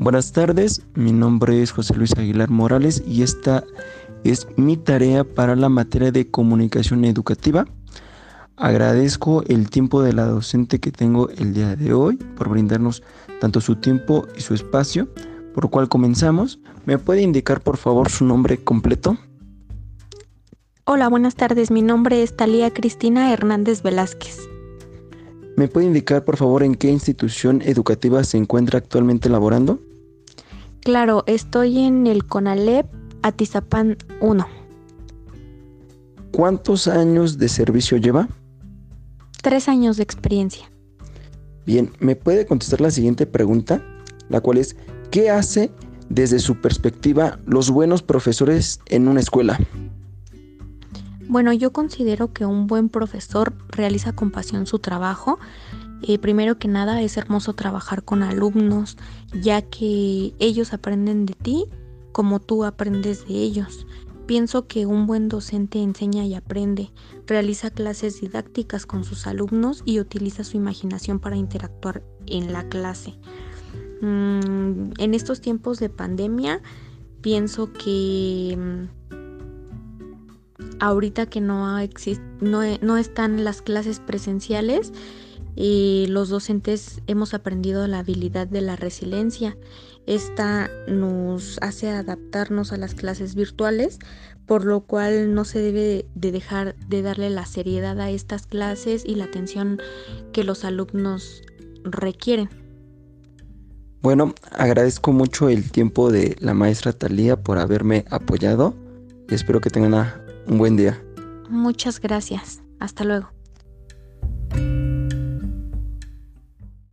Buenas tardes, mi nombre es José Luis Aguilar Morales y esta es mi tarea para la materia de comunicación educativa. Agradezco el tiempo de la docente que tengo el día de hoy por brindarnos tanto su tiempo y su espacio, por lo cual comenzamos. ¿Me puede indicar por favor su nombre completo? Hola, buenas tardes. Mi nombre es Talía Cristina Hernández Velázquez. ¿Me puede indicar por favor en qué institución educativa se encuentra actualmente laborando? Claro, estoy en el CONALEP Atizapán 1. ¿Cuántos años de servicio lleva? Tres años de experiencia. Bien, ¿me puede contestar la siguiente pregunta? La cual es, ¿qué hace desde su perspectiva los buenos profesores en una escuela? Bueno, yo considero que un buen profesor realiza con pasión su trabajo. Eh, primero que nada es hermoso trabajar con alumnos, ya que ellos aprenden de ti como tú aprendes de ellos. Pienso que un buen docente enseña y aprende, realiza clases didácticas con sus alumnos y utiliza su imaginación para interactuar en la clase. Mm, en estos tiempos de pandemia, pienso que mm, ahorita que no, no, no están las clases presenciales, y los docentes hemos aprendido la habilidad de la resiliencia. Esta nos hace adaptarnos a las clases virtuales, por lo cual no se debe de dejar de darle la seriedad a estas clases y la atención que los alumnos requieren. Bueno, agradezco mucho el tiempo de la maestra Talía por haberme apoyado y espero que tengan un buen día. Muchas gracias. Hasta luego.